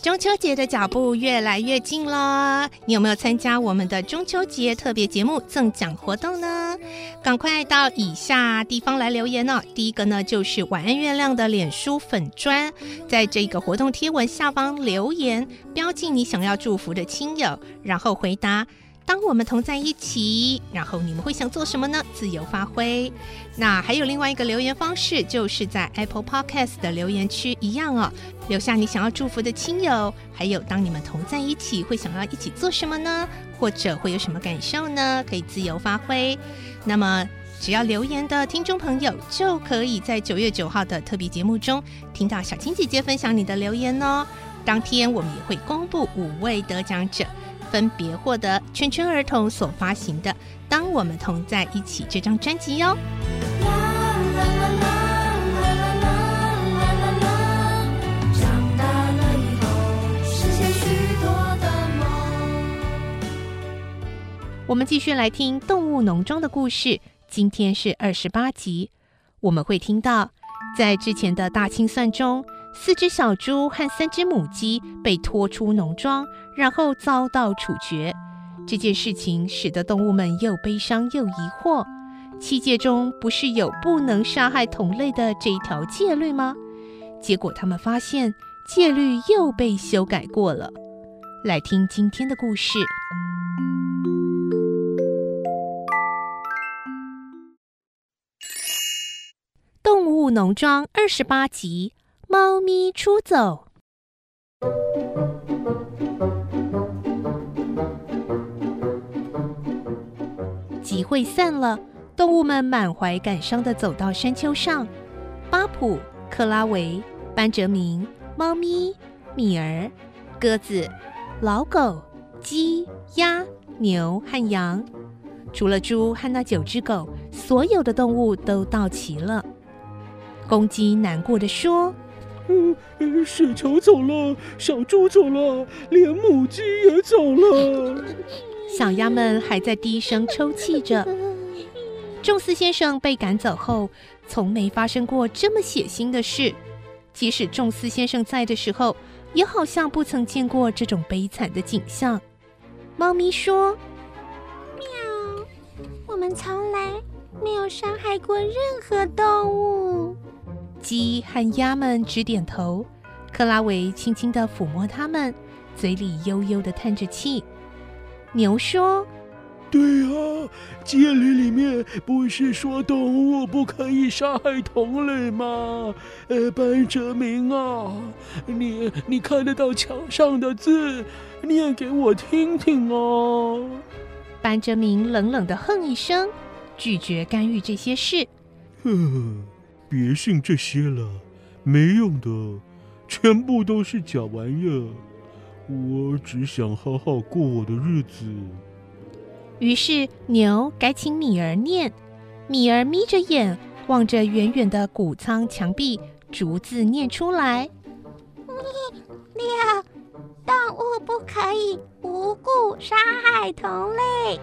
中秋节的脚步越来越近了，你有没有参加我们的中秋节特别节目赠奖活动呢？赶快到以下地方来留言哦。第一个呢，就是晚安月亮的脸书粉砖，在这个活动贴文下方留言，标记你想要祝福的亲友，然后回答。当我们同在一起，然后你们会想做什么呢？自由发挥。那还有另外一个留言方式，就是在 Apple Podcast 的留言区一样哦，留下你想要祝福的亲友，还有当你们同在一起会想要一起做什么呢？或者会有什么感受呢？可以自由发挥。那么只要留言的听众朋友，就可以在九月九号的特别节目中听到小青姐姐分享你的留言哦。当天我们也会公布五位得奖者。分别获得圈圈儿童所发行的《当我们同在一起》这张专辑哟。长大了以后，实现许多的梦。我们继续来听《动物农庄》的故事，今天是二十八集。我们会听到，在之前的大清算中，四只小猪和三只母鸡被拖出农庄，然后遭到处决。这件事情使得动物们又悲伤又疑惑：七戒中不是有不能杀害同类的这一条戒律吗？结果他们发现戒律又被修改过了。来听今天的故事，《动物农庄》二十八集。猫咪出走，集会散了，动物们满怀感伤地走到山丘上。巴普、克拉维、班哲明、猫咪、米儿、鸽子、老狗、鸡、鸭、牛和羊，除了猪和那九只狗，所有的动物都到齐了。公鸡难过地说。嗯，雪球走了，小猪走了，连母鸡也走了。小鸭们还在低声抽泣着。仲斯先生被赶走后，从没发生过这么血腥的事。即使仲斯先生在的时候，也好像不曾见过这种悲惨的景象。猫咪说：“喵，我们从来没有伤害过任何动物。”鸡和鸭们直点头，克拉维轻轻地抚摸它们，嘴里悠悠地叹着气。牛说：“对啊，戒律里面不是说动物不可以杀害同类吗？呃，班哲明啊，你你看得到墙上的字，念给我听听哦。”班哲明冷冷地哼一声，拒绝干预这些事。哼。别信这些了，没用的，全部都是假玩意儿。我只想好好过我的日子。于是牛改请米儿念，米儿眯着眼望着远远的谷仓墙壁，逐字念出来：你六，动物不可以无故杀害同类。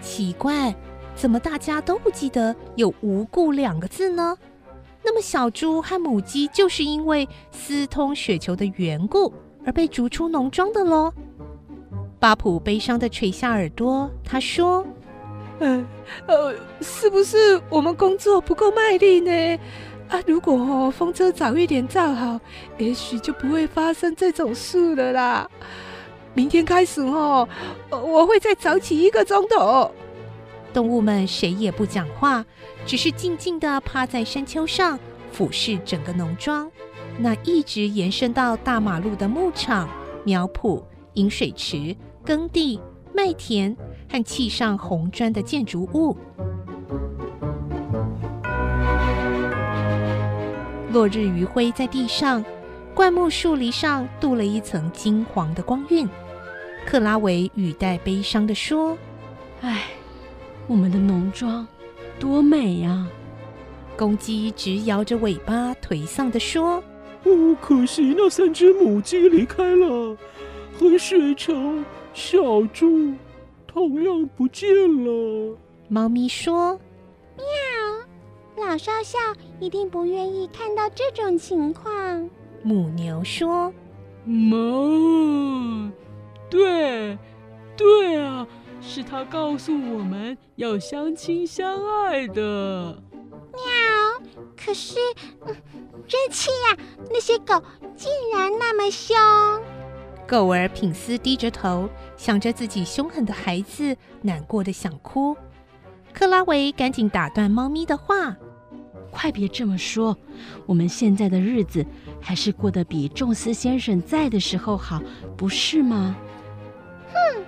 奇怪。怎么大家都不记得有“无故”两个字呢？那么小猪和母鸡就是因为私通雪球的缘故而被逐出农庄的喽。巴普悲伤地垂下耳朵，他说：“呃，呃，是不是我们工作不够卖力呢？啊，如果哦风车早一点造好，也许就不会发生这种事了啦。明天开始哦，我会再早起一个钟头。”动物们谁也不讲话，只是静静地趴在山丘上，俯视整个农庄。那一直延伸到大马路的牧场、苗圃、饮水池、耕地、麦田和砌上红砖的建筑物。落日余晖在地上，灌木树篱上镀了一层金黄的光晕。克拉维语带悲伤地说：“唉，我们的农庄多美呀！”公鸡直摇着尾巴，颓丧地说。哦，可惜那三只母鸡离开了，和水城、小猪同样不见了。猫咪说：“喵，老少校一定不愿意看到这种情况。”母牛说：“哞，对，对啊，是他告诉我们要相亲相爱的。”喵，可是，嗯，真气呀！那些狗竟然那么凶。狗儿品斯低着头，想着自己凶狠的孩子，难过的想哭。克拉维赶紧打断猫咪的话：“快别这么说，我们现在的日子还是过得比仲斯先生在的时候好，不是吗？”哼！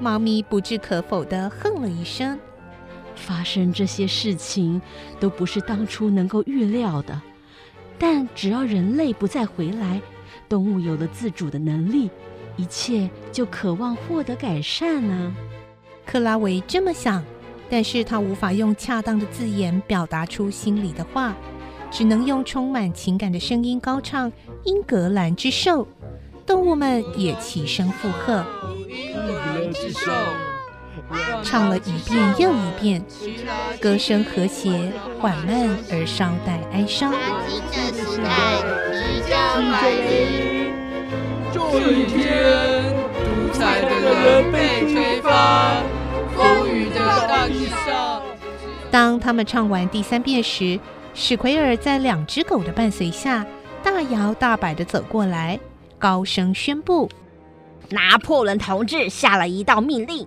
猫咪不置可否地哼了一声。发生这些事情都不是当初能够预料的，但只要人类不再回来，动物有了自主的能力，一切就渴望获得改善呢、啊。克拉维这么想，但是他无法用恰当的字眼表达出心里的话，只能用充满情感的声音高唱《英格兰之兽》，动物们也齐声附和。唱了一遍又一遍，歌声和谐缓慢而稍带哀伤。这一天，独裁的人被推翻，风雨的大地上。当他们唱完第三遍时，史奎尔在两只狗的伴随下，大摇大摆地走过来，高声宣布：“拿破仑同志下了一道命令。”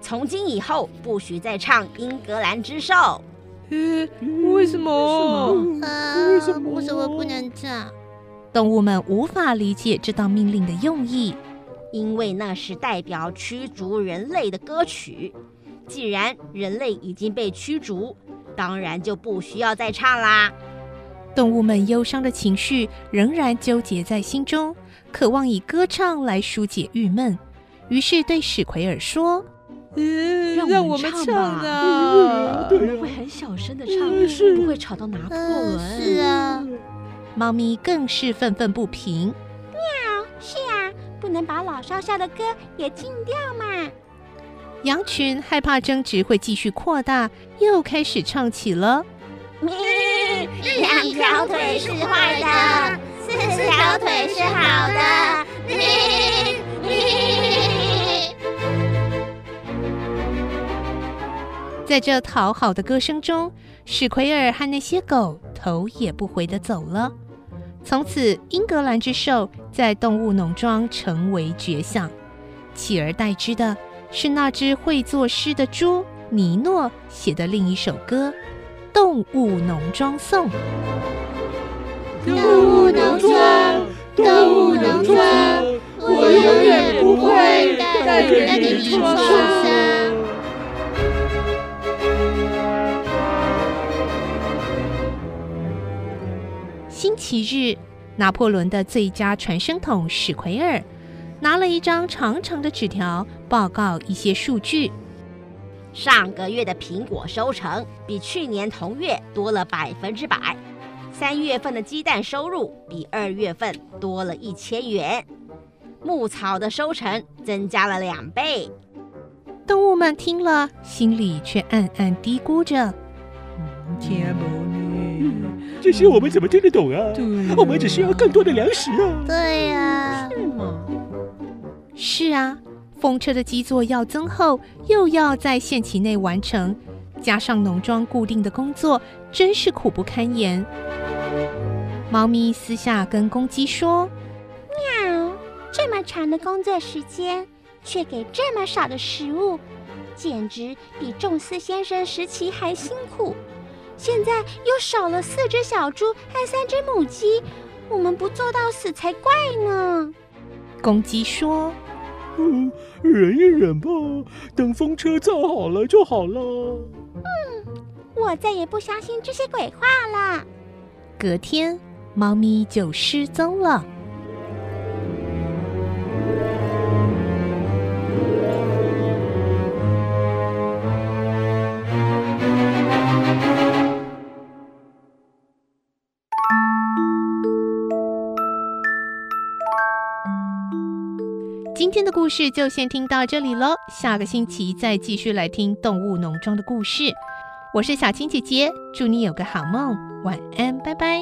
从今以后，不许再唱《英格兰之兽》。呃，为什么？为什么？为什么不能唱？动物们无法理解这道命令的用意，因为那是代表驱逐人类的歌曲。既然人类已经被驱逐，当然就不需要再唱啦。动物们忧伤的情绪仍然纠结在心中，渴望以歌唱来疏解郁闷，于是对史奎尔说。嗯，让我们唱吧。我们会很小声的唱，不会吵到拿破仑。是啊，猫咪更是愤愤不平。喵，是啊，不能把老少校的歌也禁掉嘛。羊群害怕争执会继续扩大，又开始唱起了。咪，两条腿是坏的，四条腿是好的。在这讨好的歌声中，史奎尔和那些狗头也不回的走了。从此，英格兰之兽在动物农庄成为绝响，取而代之的是那只会作诗的猪尼诺写的另一首歌《动物农庄颂》。动物农庄，动物农庄，我永远不会带给你创伤。星期日，拿破仑的最佳传声筒史奎尔拿了一张长长的纸条，报告一些数据。上个月的苹果收成比去年同月多了百分之百。三月份的鸡蛋收入比二月份多了一千元。牧草的收成增加了两倍。动物们听了，心里却暗暗嘀咕着：“天这些我们怎么听得懂啊？对，我们只需要更多的粮食啊！对呀，是吗？是啊，风车的基座要增厚，又要在限期内完成，加上农庄固定的工作，真是苦不堪言。猫咪私下跟公鸡说：“喵，这么长的工作时间，却给这么少的食物，简直比仲斯先生时期还辛苦。现在又少了四只小猪和三只母鸡，我们不做到死才怪呢。公鸡说：“嗯，忍一忍吧，等风车造好了就好了。”嗯，我再也不相信这些鬼话了。隔天，猫咪就失踪了。今天的故事就先听到这里喽，下个星期再继续来听动物农庄的故事。我是小青姐姐，祝你有个好梦，晚安，拜拜。